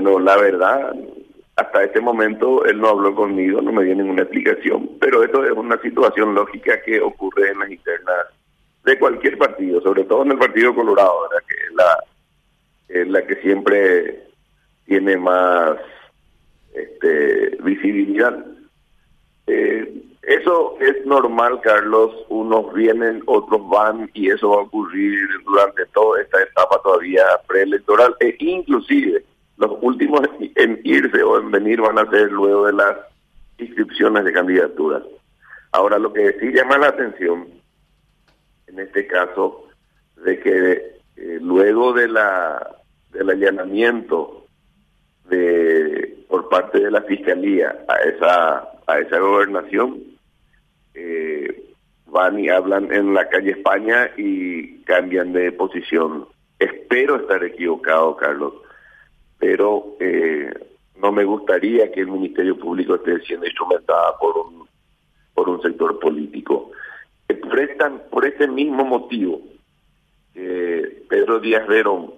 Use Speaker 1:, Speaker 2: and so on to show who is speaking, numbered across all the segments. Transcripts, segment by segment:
Speaker 1: Bueno, la verdad, hasta este momento él no habló conmigo, no me dio ninguna explicación, pero esto es una situación lógica que ocurre en las internas de cualquier partido, sobre todo en el Partido Colorado, que es la, es la que siempre tiene más este, visibilidad. Eh, eso es normal, Carlos. Unos vienen, otros van y eso va a ocurrir durante toda esta etapa todavía preelectoral e inclusive los últimos en irse o en venir van a ser luego de las inscripciones de candidaturas. Ahora, lo que sí llama la atención en este caso de que eh, luego de la del allanamiento de por parte de la fiscalía a esa a esa gobernación eh, van y hablan en la calle España y cambian de posición. Espero estar equivocado, Carlos, pero eh, no me gustaría que el Ministerio Público esté siendo instrumentada por un, por un sector político. Prestan por ese mismo motivo que Pedro Díaz Verón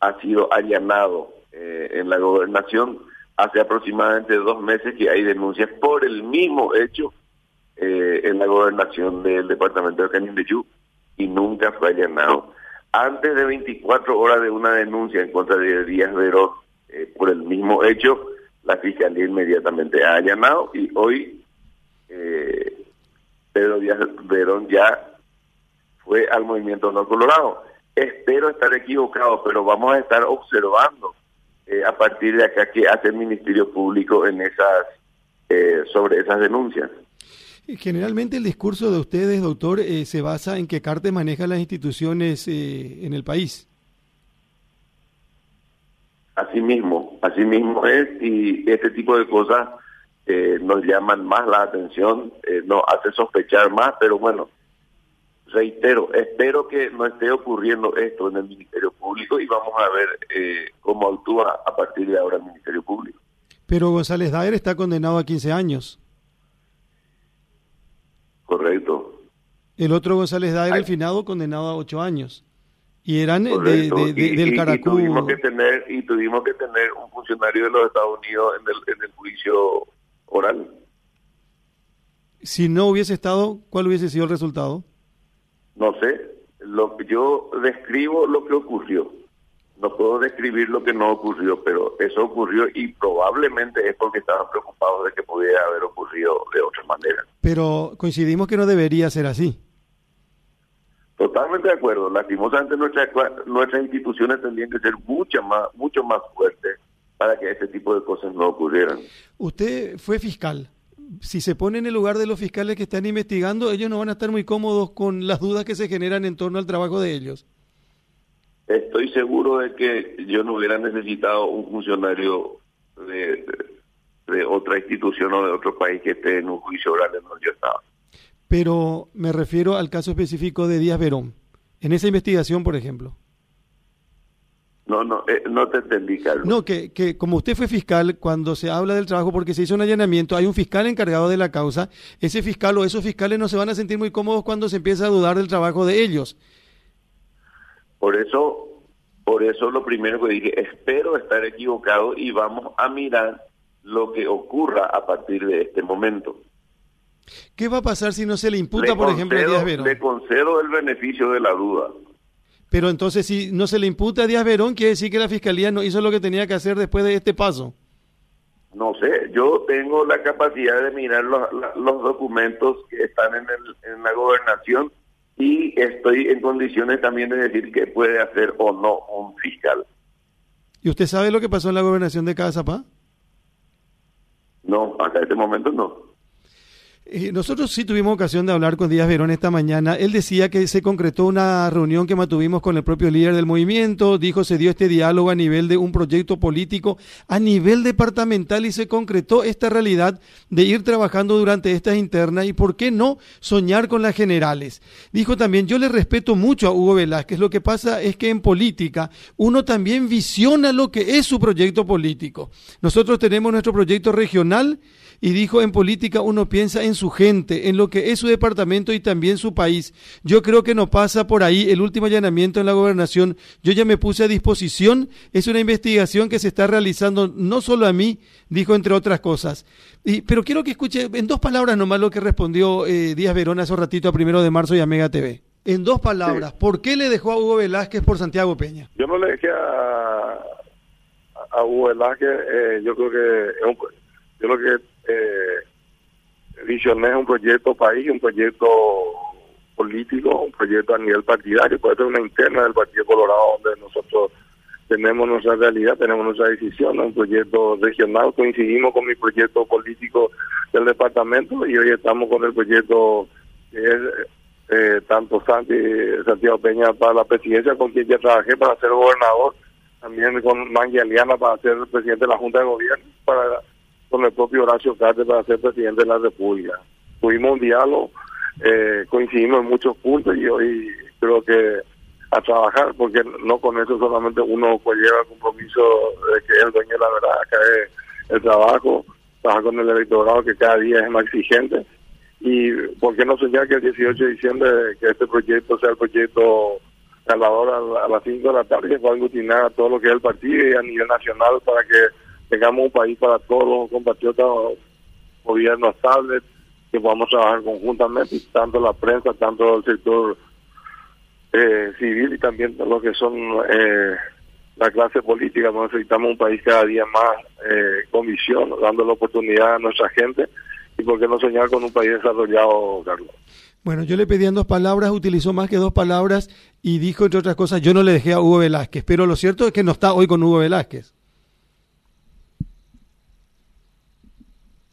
Speaker 1: ha sido allanado eh, en la gobernación hace aproximadamente dos meses que hay denuncias por el mismo hecho eh, en la gobernación del departamento de Canindeyú y nunca fue allanado. Antes de 24 horas de una denuncia en contra de Díaz Verón eh, por el mismo hecho, la fiscalía inmediatamente ha allanado y hoy eh, Pedro Díaz Verón ya fue al movimiento no colorado. Espero estar equivocado, pero vamos a estar observando eh, a partir de acá qué hace el Ministerio Público en esas sobre esas denuncias.
Speaker 2: Generalmente el discurso de ustedes, doctor, eh, se basa en que Carte maneja las instituciones eh, en el país.
Speaker 1: Así mismo, así mismo es, y este tipo de cosas eh, nos llaman más la atención, nos hace sospechar más, pero bueno, reitero, espero que no esté ocurriendo esto en el Ministerio Público y vamos a ver cómo actúa a partir de ahora el Ministerio Público.
Speaker 2: Pero González Daer está condenado a 15 años.
Speaker 1: Correcto.
Speaker 2: El otro González Daer, el finado, condenado a ocho años. Y eran de, del Caracú.
Speaker 1: Y, tuvimos que tener, y tuvimos que tener un funcionario de los Estados Unidos en el, en el juicio oral.
Speaker 2: Si no hubiese estado, ¿cuál hubiese sido el resultado?
Speaker 1: No sé. Lo, yo describo lo que ocurrió no puedo describir lo que no ocurrió, pero eso ocurrió y probablemente es porque estaban preocupados de que pudiera haber ocurrido de otra manera.
Speaker 2: Pero coincidimos que no debería ser así.
Speaker 1: Totalmente de acuerdo. Lastimosamente nuestras nuestras instituciones tendrían que ser mucho más mucho más fuertes para que ese tipo de cosas no ocurrieran.
Speaker 2: Usted fue fiscal. Si se pone en el lugar de los fiscales que están investigando, ellos no van a estar muy cómodos con las dudas que se generan en torno al trabajo de ellos.
Speaker 1: Estoy seguro de que yo no hubiera necesitado un funcionario de, de, otra institución o de otro país que esté en un juicio oral en donde yo estaba.
Speaker 2: Pero me refiero al caso específico de Díaz Verón. En esa investigación, por ejemplo.
Speaker 1: No, no, eh, no te entendí, Carlos.
Speaker 2: No, que, que como usted fue fiscal, cuando se habla del trabajo, porque se hizo un allanamiento, hay un fiscal encargado de la causa, ese fiscal o esos fiscales no se van a sentir muy cómodos cuando se empieza a dudar del trabajo de ellos.
Speaker 1: Por eso, por eso lo primero que dije, espero estar equivocado y vamos a mirar lo que ocurra a partir de este momento.
Speaker 2: ¿Qué va a pasar si no se le imputa, por ejemplo, a Díaz Verón?
Speaker 1: Le concedo el beneficio de la duda.
Speaker 2: Pero entonces, si no se le imputa a Díaz Verón, quiere decir que la Fiscalía no hizo lo que tenía que hacer después de este paso.
Speaker 1: No sé, yo tengo la capacidad de mirar los, los documentos que están en, el, en la gobernación y estoy en condiciones también de decir qué puede hacer o no un fiscal.
Speaker 2: ¿Y usted sabe lo que pasó en la gobernación de Casapá?
Speaker 1: No, hasta este momento no.
Speaker 2: Eh, nosotros sí tuvimos ocasión de hablar con Díaz Verón esta mañana. Él decía que se concretó una reunión que mantuvimos con el propio líder del movimiento. Dijo se dio este diálogo a nivel de un proyecto político a nivel departamental y se concretó esta realidad de ir trabajando durante estas internas y por qué no soñar con las generales. Dijo también yo le respeto mucho a Hugo Velázquez. Lo que pasa es que en política uno también visiona lo que es su proyecto político. Nosotros tenemos nuestro proyecto regional y dijo, en política uno piensa en su gente, en lo que es su departamento y también su país. Yo creo que no pasa por ahí el último allanamiento en la gobernación. Yo ya me puse a disposición. Es una investigación que se está realizando no solo a mí, dijo entre otras cosas. Y, pero quiero que escuche en dos palabras nomás lo que respondió eh, Díaz Verón hace un ratito a primero de marzo y a Mega TV. En dos palabras, ¿por qué le dejó a Hugo Velázquez por Santiago Peña?
Speaker 1: Yo no le dejé a, a Hugo Velázquez, eh, yo creo que es un, yo lo que visioné es un proyecto país, un proyecto político, un proyecto a nivel partidario, puede ser una interna del Partido Colorado donde nosotros tenemos nuestra realidad, tenemos nuestra decisión, un proyecto regional, coincidimos con mi proyecto político del departamento y hoy estamos con el proyecto que es eh, tanto Santi, Santiago Peña para la presidencia, con quien ya trabajé para ser gobernador, también con Mangi Aliana para ser presidente de la Junta de Gobierno, para con el propio Horacio Carter para ser presidente de la República. Tuvimos un diálogo, eh, coincidimos en muchos puntos y hoy creo que a trabajar, porque no con eso solamente uno pues lleva el compromiso de que el dueño de la verdad, acá es el trabajo, trabajar con el electorado que cada día es más exigente y por qué no soñar que el 18 de diciembre que este proyecto sea el proyecto ganador a, las 5 de la tarde que pueda aglutinar a todo lo que es el partido y a nivel nacional para que tengamos un país para todos compatriotas gobiernos estables que podamos trabajar conjuntamente tanto la prensa tanto el sector eh, civil y también lo que son eh, la clase política. necesitamos un país cada día más eh, con visión, dando la oportunidad a nuestra gente y por qué no soñar con un país desarrollado, Carlos.
Speaker 2: Bueno, yo le pedí en dos palabras, utilizó más que dos palabras y dijo, entre otras cosas, yo no le dejé a Hugo Velázquez, pero lo cierto es que no está hoy con Hugo Velázquez.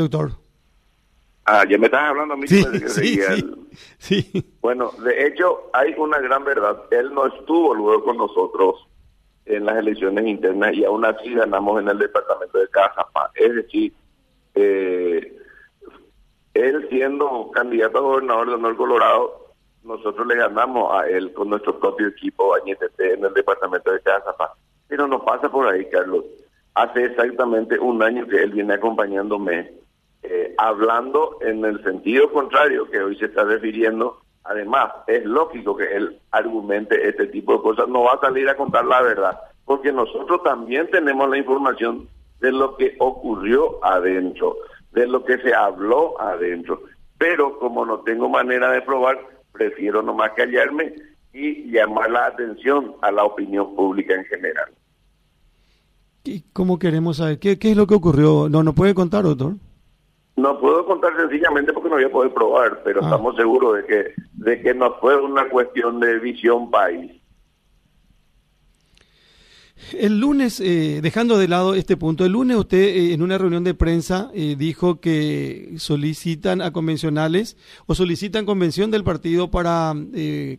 Speaker 2: Doctor.
Speaker 1: Ah, ya me estás hablando a mí.
Speaker 2: Sí, sí,
Speaker 1: Bueno, de hecho, hay una gran verdad. Él no estuvo luego con nosotros en las elecciones internas y aún así ganamos en el departamento de Cajapa. Es decir, eh, él siendo candidato a gobernador de Honor Colorado, nosotros le ganamos a él con nuestro propio equipo Añetete en el departamento de Cajapa. Pero no pasa por ahí, Carlos. Hace exactamente un año que él viene acompañándome eh, hablando en el sentido contrario que hoy se está refiriendo. Además, es lógico que él argumente este tipo de cosas. No va a salir a contar la verdad, porque nosotros también tenemos la información de lo que ocurrió adentro, de lo que se habló adentro. Pero como no tengo manera de probar, prefiero nomás callarme y llamar la atención a la opinión pública en general.
Speaker 2: ¿Y cómo queremos saber? ¿Qué, qué es lo que ocurrió? ¿No, no puede contar, doctor?
Speaker 1: No puedo contar sencillamente porque no voy a poder probar, pero ah. estamos seguros de que de que no fue una cuestión de visión país.
Speaker 2: El lunes, eh, dejando de lado este punto, el lunes usted eh, en una reunión de prensa eh, dijo que solicitan a convencionales o solicitan convención del partido para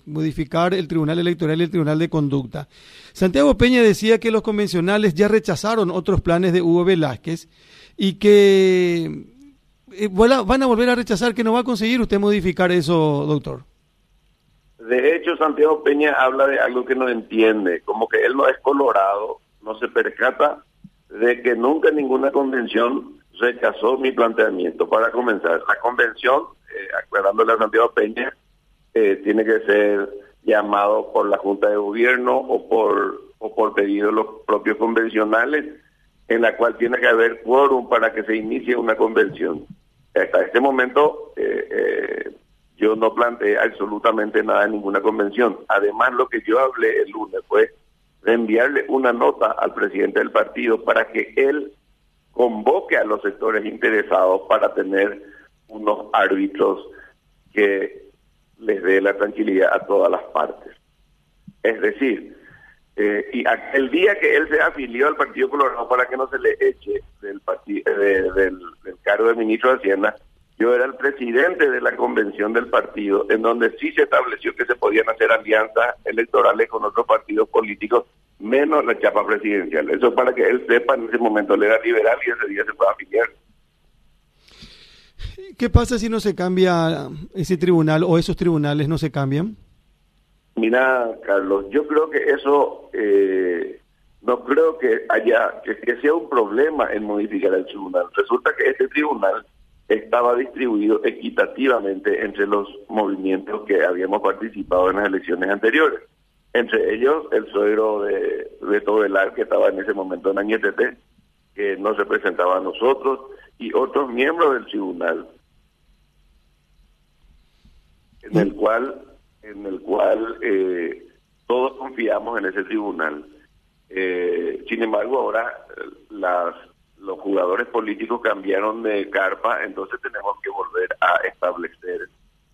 Speaker 2: modificar el Tribunal Electoral y el Tribunal de Conducta. Santiago Peña decía que los convencionales ya rechazaron otros planes de Hugo Velázquez y que eh, van a volver a rechazar que no va a conseguir usted modificar eso, doctor.
Speaker 1: De hecho, Santiago Peña habla de algo que no entiende, como que él no es colorado, no se percata de que nunca ninguna convención rechazó mi planteamiento. Para comenzar, la convención, eh, a Santiago Peña, eh, tiene que ser llamado por la Junta de Gobierno o por, o por pedido de los propios convencionales, en la cual tiene que haber quórum para que se inicie una convención hasta este momento eh, eh, yo no planteé absolutamente nada en ninguna convención. Además, lo que yo hablé el lunes fue enviarle una nota al presidente del partido para que él convoque a los sectores interesados para tener unos árbitros que les dé la tranquilidad a todas las partes. Es decir, eh, y el día que él se afilió al Partido Colorado para que no se le eche del, del, del, cargo de ministro de Hacienda, yo era el presidente de la convención del partido, en donde sí se estableció que se podían hacer alianzas electorales con otros partidos políticos, menos la chapa presidencial. Eso para que él sepa en ese momento, él era liberal y ese día se puede afiliar.
Speaker 2: ¿Qué pasa si no se cambia ese tribunal o esos tribunales no se cambian?
Speaker 1: Mira, Carlos, yo creo que eso eh, no creo que haya que, sea un problema en modificar el tribunal. Resulta que este tribunal estaba distribuido equitativamente entre los movimientos que habíamos participado en las elecciones anteriores. Entre ellos el suegro de Beto Velar, que estaba en ese momento en Añetete, que no se presentaba a nosotros, y otros miembros del tribunal, en el cual, en el cual eh, todos confiamos en ese tribunal. Eh, sin embargo, ahora eh, las, los jugadores políticos cambiaron de carpa, entonces tenemos que volver a establecer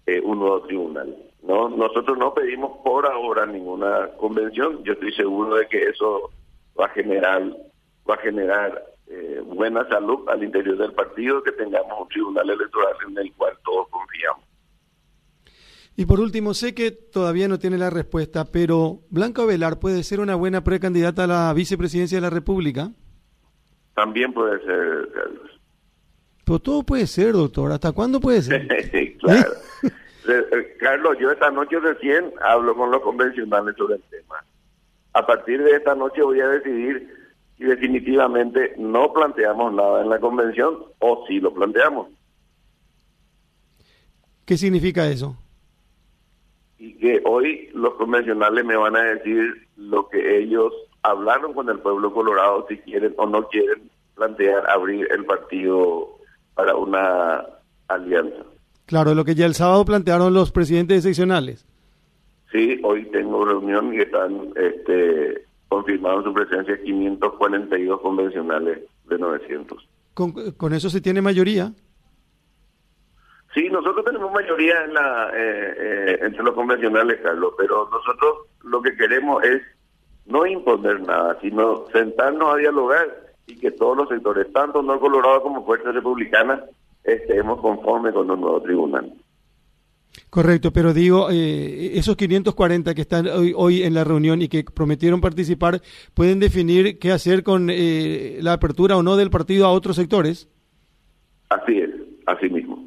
Speaker 1: eh, un nuevo tribunal. No, nosotros no pedimos por ahora ninguna convención. Yo estoy seguro de que eso va a generar va a generar buena salud al interior del partido, que tengamos un tribunal electoral en el cual todos confiamos.
Speaker 2: Y por último, sé que todavía no tiene la respuesta, pero ¿Blanca Velar puede ser una buena precandidata a la vicepresidencia de la República?
Speaker 1: También puede ser, Carlos.
Speaker 2: Pero todo puede ser, doctor. ¿Hasta cuándo puede ser?
Speaker 1: claro. Eh, Carlos, yo esta noche recién hablo con los convencionales sobre el tema. A partir de esta noche voy a decidir si definitivamente no planteamos nada en la convención o si lo planteamos.
Speaker 2: ¿Qué significa eso?
Speaker 1: Y que hoy los convencionales me van a decir lo que ellos hablaron con el pueblo colorado, si quieren o no quieren plantear abrir el partido para una alianza.
Speaker 2: Claro, lo que ya el sábado plantearon los presidentes seccionales.
Speaker 1: Sí, hoy tengo reunión y están este, confirmados su presencia 542 convencionales de 900.
Speaker 2: ¿Con, ¿Con eso se tiene mayoría?
Speaker 1: Sí, nosotros tenemos mayoría en la, eh, eh, entre los convencionales, Carlos, pero nosotros lo que queremos es no imponer nada, sino sentarnos a dialogar y que todos los sectores, tanto no colorados como fuerzas republicanas, estemos conformes con un nuevo tribunal.
Speaker 2: Correcto, pero digo, eh, esos 540 que están hoy, hoy, en la reunión y que prometieron participar, ¿pueden definir qué hacer con la apertura o no del partido a otros sectores?
Speaker 1: Así es, así mismo.